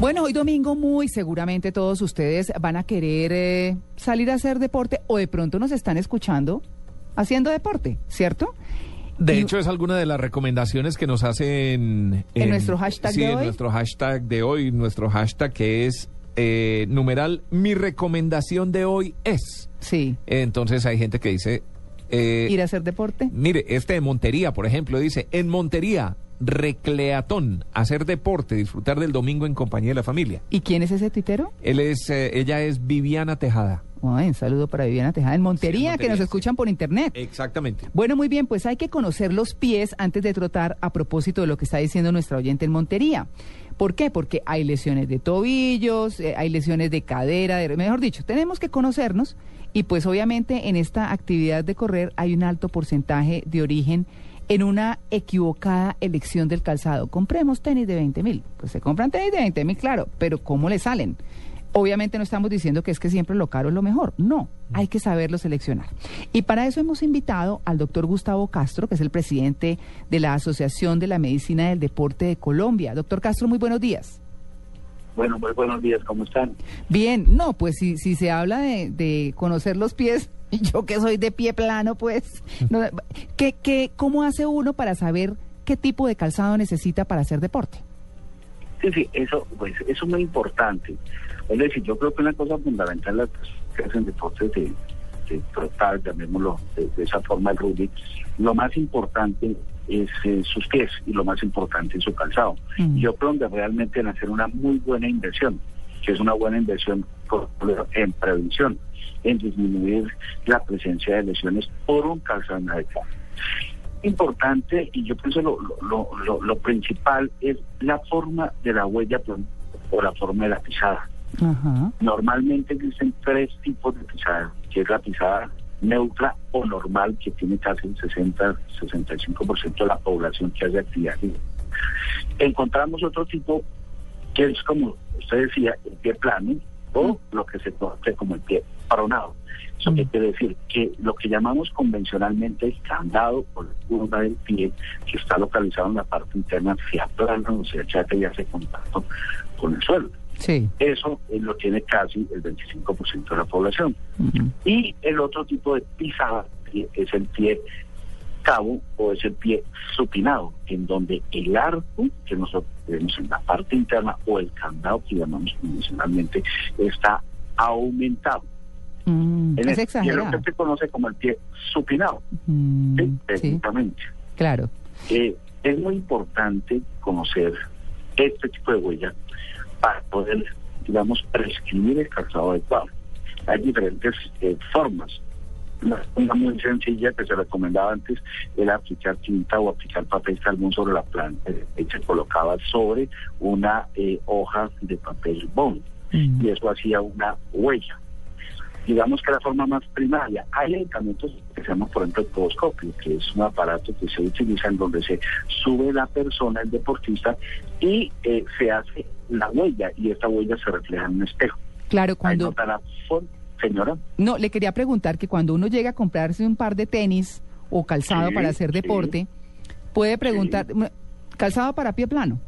Bueno, hoy domingo muy seguramente todos ustedes van a querer eh, salir a hacer deporte o de pronto nos están escuchando haciendo deporte, ¿cierto? De Y- hecho, es alguna de las recomendaciones que nos hacen ¿En nuestro hashtag sí, de en hoy? nuestro hashtag de hoy, nuestro hashtag que es eh, numeral mi recomendación de hoy es. Sí, Entonces hay gente que dice, eh, ir a hacer deporte. mire, este de Montería, por ejemplo, dice, en Montería, recleatón, hacer deporte, disfrutar del domingo en compañía de la familia. ¿Y quién es ese tuitero? Él es, eh, ella es Viviana Tejada. Ay, un saludo para Viviana Tejada en Montería, Sí, en que nos escuchan por internet. Exactamente. Bueno, muy bien, pues hay que conocer los pies antes de trotar a propósito de lo que está diciendo nuestra oyente en Montería. ¿Por qué? Porque hay lesiones de tobillos, eh, hay lesiones de cadera, de- mejor dicho, tenemos que conocernos y pues obviamente en esta actividad de correr hay un alto porcentaje de origen en una equivocada elección del calzado. Compremos tenis de 20 mil. Pues se compran tenis de 20 mil, claro, pero ¿cómo le salen? Obviamente no estamos diciendo que es que siempre lo caro es lo mejor. No, hay que saberlo seleccionar. Y para eso hemos invitado al doctor Gustavo Castro, que es el presidente de la Asociación de la Medicina del Deporte de Colombia. Doctor Castro, muy buenos días. Bueno, muy buenos días, ¿cómo están? Bien, no, pues si, si se habla de, de conocer los pies, yo que soy de pie plano, pues, no, ¿qué, qué, ¿cómo hace uno para saber qué tipo de calzado necesita para hacer deporte? Sí, sí, eso, pues, eso es muy importante. Es decir, yo creo que una cosa fundamental las personas que hacen deportes de, de trotar, llamémoslo de, de esa forma el rugby, lo más importante es eh, sus pies y lo más importante es su calzado. Mm. Yo creo que realmente en hacer una muy buena inversión, que es una buena inversión en prevención, en disminuir la presencia de lesiones por un calzado. Importante, y yo pienso lo, lo, lo, lo principal es la forma de la huella o la forma de la pisada. Normalmente existen tres tipos de pisada, que es la pisada neutra o normal, que tiene casi el 60-65% de la población que hace actividad. Encontramos otro tipo que es como usted decía, el pie plano o lo que se conoce como el pie pronado. Eso quiere decir que lo que llamamos convencionalmente el candado o la curva del pie, que está localizado en la parte interna, hacia plano, o sea, chate y hace contacto con el suelo. Sí. Eso eh, lo tiene casi el 25% de la población. Ujú. Y el otro tipo de pisada es el pie cabo o es el pie supinado, en donde el arco que nosotros tenemos en la parte interna o el candado que llamamos convencionalmente está aumentado. Mm, En es el- y es lo que se conoce como el pie supinado. Mm, ¿sí? sí, Técnicamente. claro. Eh, es muy importante conocer este tipo de huella para poder, digamos, prescribir el calzado adecuado. Hay diferentes eh, formas. Una, muy sencilla que se recomendaba antes era aplicar tinta o aplicar papel carbón sobre la planta y se colocaba sobre una eh, hoja de papel bond Mm. y eso hacía una huella. Digamos que la forma más primaria. Hay medicamentos que se llaman, por ejemplo, el podoscopio, que es un aparato que se utiliza en donde se sube la persona, el deportista, y eh, se hace la huella, y esta huella se refleja en un espejo. Claro, cuando... Señora, No, le quería preguntar que cuando uno llega a comprarse un par de tenis o calzado Sí, para hacer sí. deporte, puede preguntar, ¿calzado para pie plano?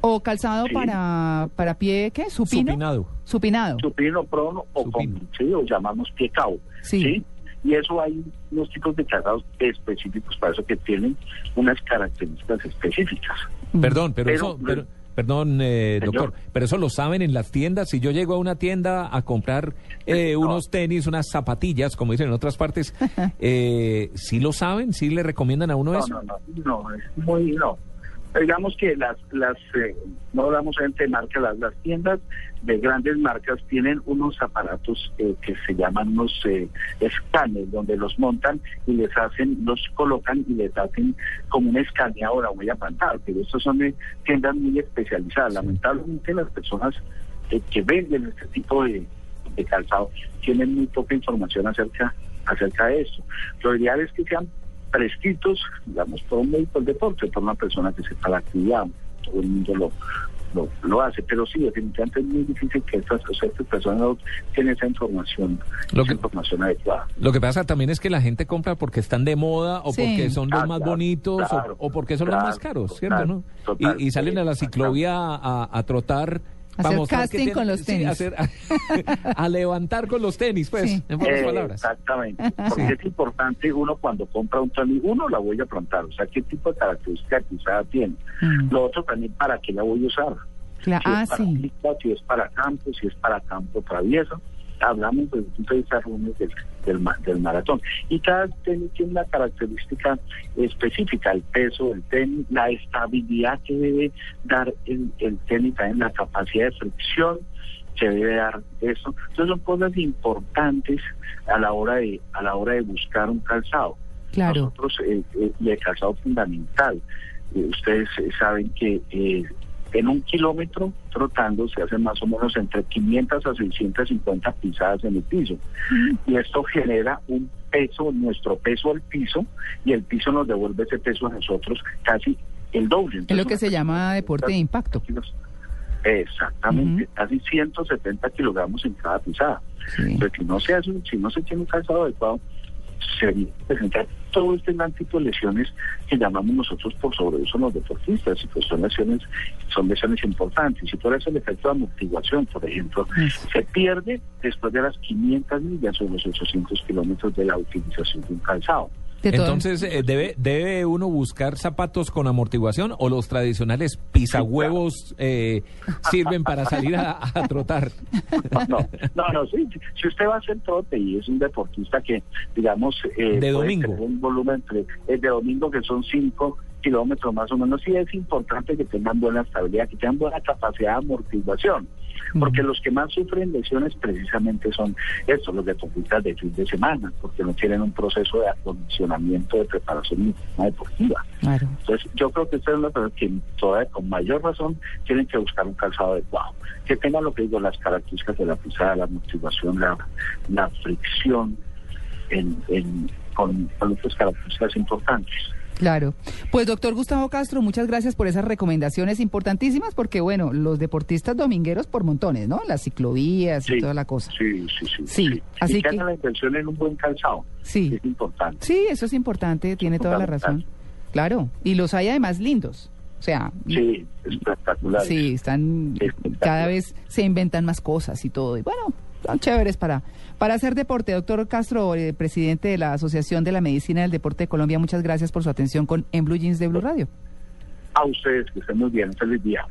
¿O calzado Sí. para, para pie, qué? ¿Supino? Supinado. Supinado. supino, prono o Supino. con, ¿sí? o llamamos pie cabo. Sí. Y eso hay unos tipos de calzados específicos para eso que tienen unas características específicas. Mm. Perdón, pero, Pero- eso, pero- perdón, eh, doctor, pero eso lo saben en las tiendas. Si yo llego a una tienda a comprar eh, No. unos tenis, unas zapatillas, como dicen en otras partes, eh, ¿sí lo saben? ¿Sí le recomiendan a uno No, eso? no, no, no, es muy, no. Digamos que las, las eh, no hablamos de marcas, las, las tiendas de grandes marcas tienen unos aparatos eh, que se llaman unos eh, escáneres, donde los montan y les hacen, los colocan y les hacen como un escaneado la huella plantar, pero estos son de tiendas muy especializadas. Lamentablemente las personas eh, que venden este tipo de, de calzado tienen muy poca información acerca acerca de esto. Lo ideal es que sean prescritos, digamos, por un médico del deporte, por una persona que sepa la actividad. Todo el mundo lo, lo, lo hace, pero sí, definitivamente es muy difícil que estas, o sea, estas personas no tienen esa información, Lo esa que- información adecuada. Lo que pasa también es que la gente compra porque están de moda o Sí. porque son los Ah, más claro, bonitos o- claro, o, porque son claro, los más caros, ¿cierto? total, ¿no? total, y, y salen a la ciclovía a, a trotar. Hacer casting con los sí, tenis. hacer- a, levantar con los tenis, pues, Sí. en pocas Eh, palabras. Exactamente, porque es importante uno cuando compra un tenis, uno la voy a plantar, o sea, qué tipo de característica quizá tiene. Mm. Lo otro también, ¿para qué la voy a usar? Cla- si ah, es para sí. pista, si es para campo, si es para campo travieso. Hablamos de vista Rubens, del, del, del maratón. Y cada tenis tiene una característica específica, el peso del tenis, la estabilidad que debe dar el, el tenis, también la capacidad de fricción que debe dar eso. Entonces son cosas importantes a la hora de, a la hora de buscar un calzado. Claro. Nosotros, eh, eh, y el calzado fundamental. Eh, ustedes saben que eh, en un kilómetro trotando se hacen más o menos entre 500 a 650 pisadas en el piso. Y esto genera un peso, nuestro peso al piso, y el piso nos devuelve ese peso a nosotros casi el doble. Es lo que se llama deporte de impacto. kilos. Exactamente, Ujú. casi 170 kilogramos en cada pisada. Sí. Entonces, si no se hace, si no se tiene un calzado adecuado, se presenta todo este tipo de lesiones que llamamos nosotros por sobreuso en los deportistas, y pues son lesiones, son lesiones importantes. Y por eso el efecto de amortiguación, por ejemplo, se pierde después de las 500 millas o los 800 kilómetros de la utilización de un calzado. De Entonces, eh, ¿debe, ¿debe uno buscar zapatos con amortiguación o los tradicionales pisahuevos eh, sirven para salir a, a trotar? No, no, no, sí, sí. si usted va a hacer trote y es un deportista que, digamos, eh, De domingo. un volumen entre, eh, de domingo que son 5 kilómetros más o menos, sí es importante que tengan buena estabilidad, que tengan buena capacidad de amortiguación, porque los que más sufren lesiones precisamente son estos, los deportistas de fin de semana, porque no tienen un proceso de acondicionamiento de preparación deportiva. Claro. Entonces, yo creo que ustedes son las personas que todavía con mayor razón tienen que buscar un calzado adecuado, que tenga lo que digo, las características de la pisada, la amortiguación, la, la fricción, en, en- con, con otras características importantes. Claro. Pues doctor Gustavo Castro, muchas gracias por esas recomendaciones importantísimas, porque bueno, los deportistas domingueros por montones, ¿no? Las ciclovías y toda la cosa. Sí, sí, sí. Sí, así y que, la inversión en un buen calzado, Sí. es importante. Sí, eso es importante, tiene toda la razón. Claro, y los hay además lindos. O sea, Sí, espectacular. sí, están Espectacular. cada vez se inventan más cosas y todo. Y bueno, son chéveres para para hacer deporte. Doctor Castro, eh, presidente de la Asociación de la Medicina del Deporte de Colombia, muchas gracias por su atención con En Blue Jeans de Blue Radio. A ustedes, que estén muy bien, feliz día.